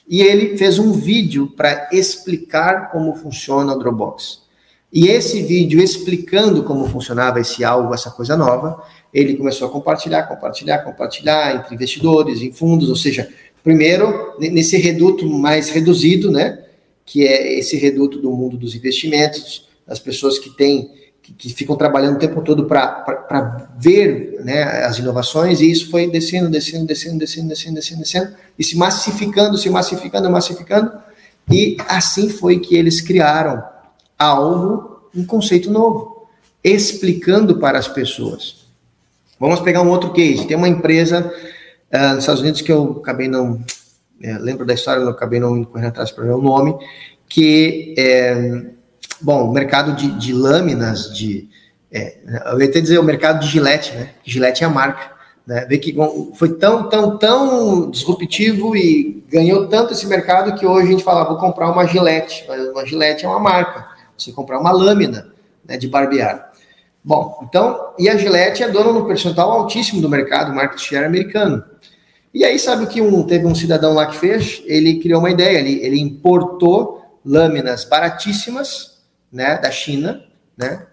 E ele fez um vídeo para explicar como funciona o Dropbox. E esse vídeo explicando como funcionava esse algo, essa coisa nova, ele começou a compartilhar, compartilhar, compartilhar entre investidores, em fundos, ou seja, Primeiro, nesse reduto mais reduzido, né, que é esse reduto do mundo dos investimentos, as pessoas que têm que, que ficam trabalhando o tempo todo para ver né, as inovações, e isso foi descendo, descendo, descendo, descendo, descendo, descendo, descendo, e se massificando, se massificando, massificando, e assim foi que eles criaram algo, um conceito novo, explicando para as pessoas. Vamos pegar um outro case. Tem uma empresa uh, nos Estados Unidos que eu acabei não é, lembro da história, eu acabei não indo correndo atrás para ver o nome, que é, bom, o mercado de, de lâminas de, é, eu ia até dizer o mercado de Gillette, né? Gillette é a marca. Né? Vê que foi tão, tão, tão disruptivo e ganhou tanto esse mercado que hoje a gente fala, vou comprar uma Gillette. Uma Gillette é uma marca. Você comprar uma lâmina né, de barbear. Bom, então, e a Gillette é dona no percentual altíssimo do mercado, market share americano. E aí, sabe o que um, teve um cidadão lá que fez? Ele criou uma ideia, ele, ele importou lâminas baratíssimas, né, da China, né,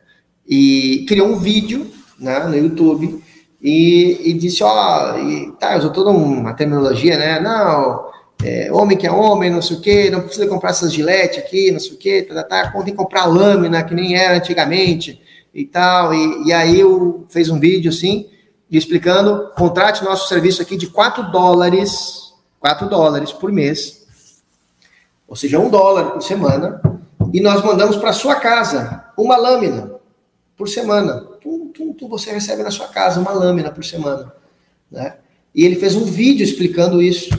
e criou um vídeo, né, no YouTube, e, e disse, ó, oh, tá, usou toda uma terminologia, né, não, é, homem que é homem, não sei o quê, não precisa comprar essas gilete aqui, não sei o quê, tá, tá, tá, tem que comprar lâmina, que nem era antigamente, e tal, e, e aí eu fez um vídeo, assim, explicando, contrate nosso serviço aqui de 4 dólares, 4 dólares por mês, ou seja, um dólar por semana, e nós mandamos para sua casa uma lâmina por semana. Tum, tum, tum, você recebe na sua casa uma lâmina por semana. Né? E ele fez um vídeo explicando isso.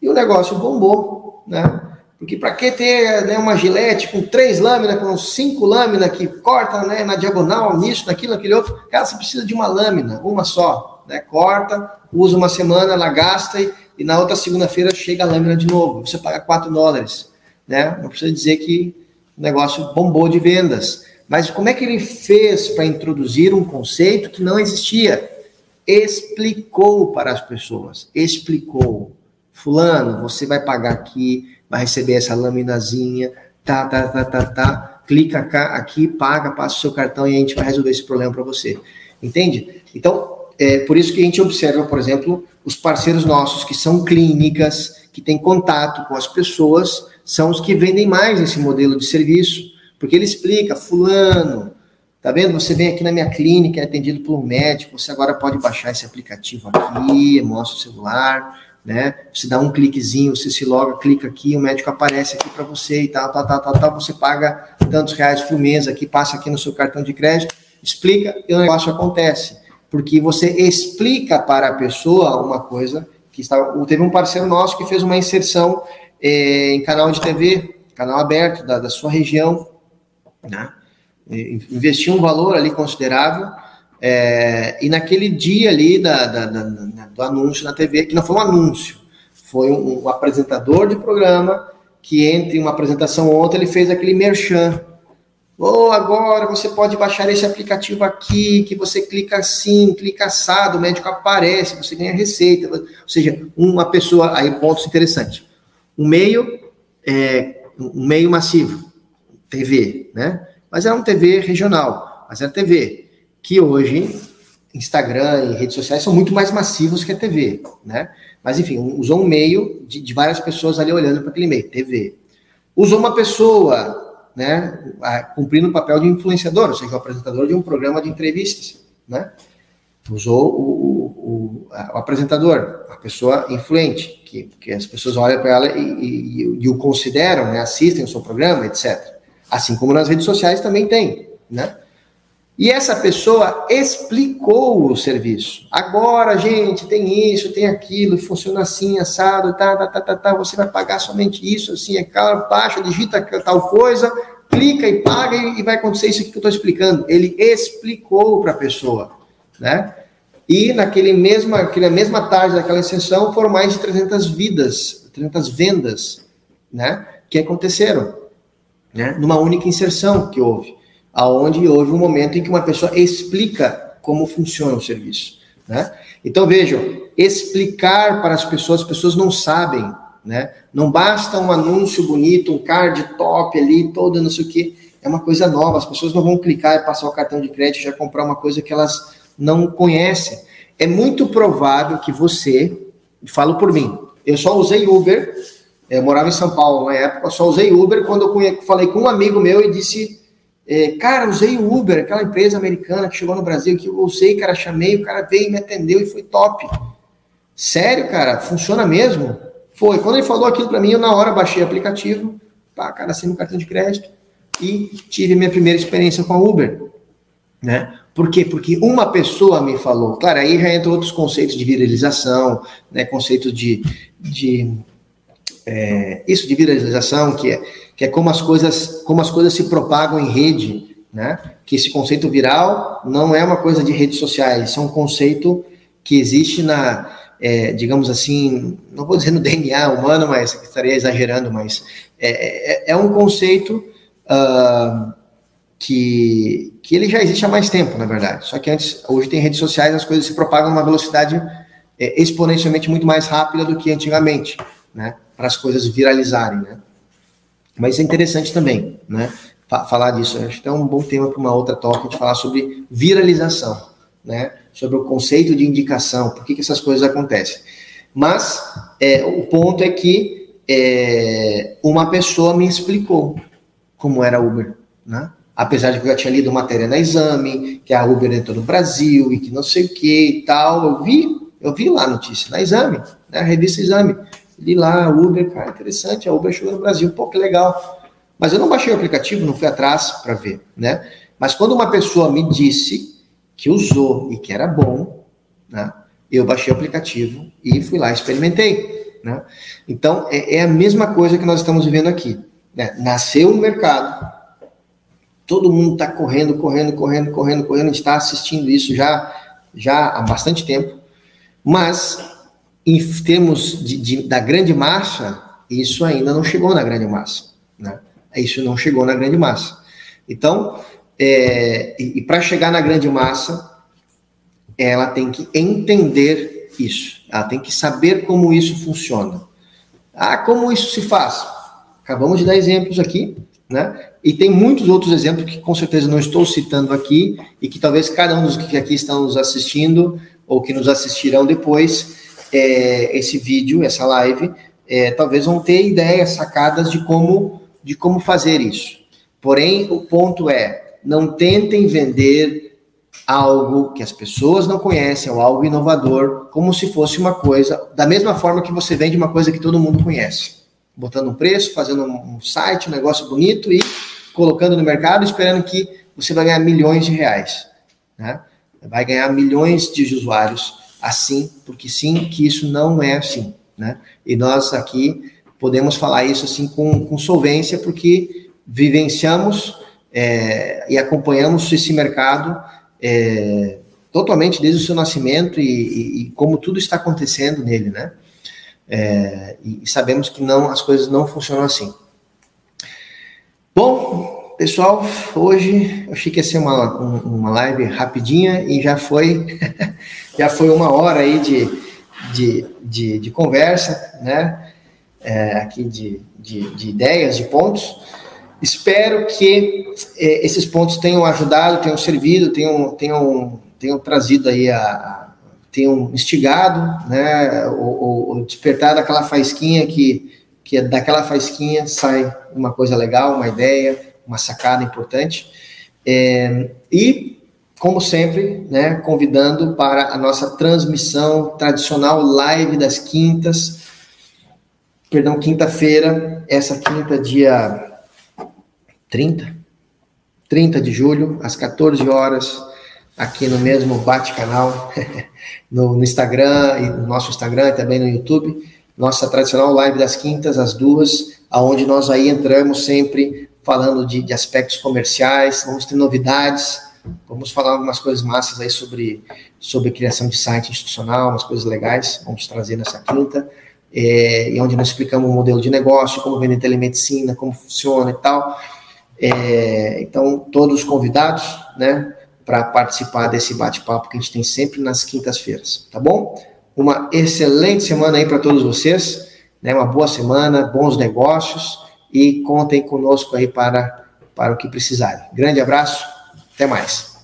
E o negócio bombou, né? Porque para que ter né, uma gilete com três lâminas, com cinco lâminas que corta né, na diagonal, nisso, naquilo, naquele outro? Cara, você precisa de uma lâmina, uma só. Né? Corta, usa uma semana, ela gasta e, e na outra segunda-feira chega a lâmina de novo. Você paga 4 dólares. Né? Não precisa dizer que o negócio bombou de vendas. Mas como é que ele fez para introduzir um conceito que não existia? Explicou para as pessoas. Explicou. Fulano, você vai pagar aqui vai receber essa laminazinha, tá, tá, tá, tá, tá, clica aqui, paga, passa o seu cartão e a gente vai resolver esse problema para você. Entende? Então, é por isso que a gente observa, por exemplo, os parceiros nossos que são clínicas, que têm contato com as pessoas, são os que vendem mais esse modelo de serviço, porque ele explica, fulano, tá vendo? Você vem aqui na minha clínica, é atendido por um médico, você agora pode baixar esse aplicativo aqui, mostra o celular, né? Você dá um cliquezinho, você se loga, clica aqui, o médico aparece aqui para você e tal, tal, tal, tal, tal, você paga tantos reais por mês aqui, passa aqui no seu cartão de crédito, explica e o negócio acontece. Porque você explica para a pessoa uma coisa que está. Teve um parceiro nosso que fez uma inserção eh, em canal de TV, canal aberto da, da sua região, né? Investiu um valor ali considerável é, e naquele dia ali da, da, da, do anúncio na TV, que não foi um anúncio, foi um, um, apresentador de programa que entre uma apresentação ontem ele fez aquele merchan. Ou oh, agora você pode baixar esse aplicativo aqui, que você clica assim, clica assado, o médico aparece, você ganha receita. Ou seja, uma pessoa, aí pontos interessantes. Um meio, é, um meio massivo, TV, né? Mas era uma TV regional, mas era TV que hoje Instagram e redes sociais são muito mais massivos que a TV, né? Mas enfim, usou um meio de, de várias pessoas ali olhando para aquele meio, TV. Usou uma pessoa, né, cumprindo o papel de influenciador, ou seja, o apresentador de um programa de entrevistas, né? Usou o, o, o apresentador, a pessoa influente, que, que as pessoas olham para ela e, e, e, o consideram, né, assistem o seu programa, etc. Assim como nas redes sociais também tem, né? E essa pessoa explicou o serviço. Agora, gente, tem isso, tem aquilo, funciona assim, assado, tá, tá, tá, tá, tá, você vai pagar somente isso, assim, é caro, baixa, digita tal coisa, clica e paga e vai acontecer isso que eu estou explicando. Ele explicou para a pessoa, né? E naquele mesma, naquela mesma tarde daquela extensão foram mais de 300 vidas, 300 vendas, né? Que aconteceram, né? Numa única inserção que houve aonde houve um momento em que uma pessoa explica como funciona o serviço. Né? Então vejam, explicar para as pessoas, as pessoas não sabem, né? Não basta um anúncio bonito, um card top ali, todo não sei o que, é uma coisa nova. As pessoas não vão clicar e passar o cartão de crédito já comprar uma coisa que elas não conhecem. É muito provável que você, falo por mim, eu só usei Uber, eu morava em São Paulo na época, só usei Uber quando eu falei com um amigo meu e disse é, cara, usei o Uber, aquela empresa americana que chegou no Brasil, que eu usei, cara, chamei, o cara veio me atendeu e foi top. Sério, cara, funciona mesmo? Foi. Quando ele falou aquilo para mim, eu na hora baixei o aplicativo, pá, cara, assim no cartão de crédito e tive minha primeira experiência com a Uber, né? Por quê? Porque uma pessoa me falou. Claro, aí já entra outros conceitos de viralização, né? Conceitos de, de é, isso de viralização, que é que é como as coisas, como as coisas se propagam em rede, né? Que esse conceito viral não é uma coisa de redes sociais, isso é um conceito que existe na, é, digamos assim, não vou dizer no DNA humano, mas estaria exagerando, mas é, é, é um conceito uh, que, que ele já existe há mais tempo, na verdade. Só que antes, hoje tem redes sociais, as coisas se propagam a uma velocidade é, exponencialmente muito mais rápida do que antigamente, né? Para as coisas viralizarem, né? Mas é interessante também, né? falar disso. Acho que é um bom tema para uma outra talk de falar sobre viralização, né? Sobre o conceito de indicação, por que, que essas coisas acontecem. Mas é, o ponto é que é, uma pessoa me explicou como era Uber, né? Apesar de que eu já tinha lido matéria na Exame, que a Uber entrou no Brasil e que não sei o que e tal, eu vi, eu vi lá a notícia na Exame, né? A revista Exame, li lá Uber, cara, interessante, a Uber chegou no Brasil, pô, que legal. Mas eu não baixei o aplicativo, não fui atrás para ver, né? Mas quando uma pessoa me disse que usou e que era bom, né? Eu baixei o aplicativo e fui lá experimentei, né? Então é, é a mesma coisa que nós estamos vivendo aqui. Né? Nasceu um mercado, todo mundo está correndo, correndo, correndo, correndo, correndo, está assistindo isso já já há bastante tempo, mas em termos de, de, da grande massa, isso ainda não chegou na grande massa, né? Isso não chegou na grande massa. Então, é, e, e para chegar na grande massa, ela tem que entender isso. Ela tem que saber como isso funciona. Ah, como isso se faz? Acabamos de dar exemplos aqui, né? E tem muitos outros exemplos que com certeza não estou citando aqui e que talvez cada um dos que aqui estão nos assistindo ou que nos assistirão depois é, esse vídeo, essa live, é, talvez vão ter ideias sacadas de como de como fazer isso. Porém, o ponto é: não tentem vender algo que as pessoas não conhecem, ou algo inovador, como se fosse uma coisa, da mesma forma que você vende uma coisa que todo mundo conhece. Botando um preço, fazendo um site, um negócio bonito e colocando no mercado, esperando que você vai ganhar milhões de reais. Né? Vai ganhar milhões de usuários assim, porque sim, que isso não é assim. Né? E nós aqui podemos falar isso assim com, com solvência, porque vivenciamos é, e acompanhamos esse mercado é, totalmente desde o seu nascimento e, e, e, como tudo está acontecendo nele, né? É, e sabemos que não as coisas não funcionam assim. Bom, pessoal, hoje eu achei que ia ser uma, uma live rapidinha e já foi já foi uma hora aí de, de, de, de conversa, né? é, aqui de, de, de, ideias, de pontos. Espero que é, esses pontos tenham ajudado, tenham servido, tenham, tenham, tenham trazido aí a, a tenham instigado, né, ou, ou, despertado aquela faísquinha que, que é daquela faísquinha sai uma coisa legal, uma ideia, uma sacada importante. É, e, como sempre, né, convidando para a nossa transmissão tradicional live das quintas, perdão, quinta-feira, essa quinta, dia 30, 30 de julho, às 14 horas, aqui no mesmo Bate-Canal, no, no, Instagram, e no nosso Instagram e também no YouTube, nossa tradicional live das quintas, às duas, aonde nós aí entramos sempre falando de, de aspectos comerciais, vamos ter novidades, vamos falar algumas coisas massas aí sobre, sobre criação de site institucional, umas coisas legais, vamos trazer nessa quinta é, e onde nós explicamos o modelo de negócio, como vender telemedicina, como funciona e tal. É, então, todos convidados, né, para participar desse bate-papo que a gente tem sempre nas quintas-feiras, tá bom? Uma excelente semana aí para todos vocês, né, uma boa semana, bons negócios e contem conosco aí para, para o que precisarem. Grande abraço, até mais.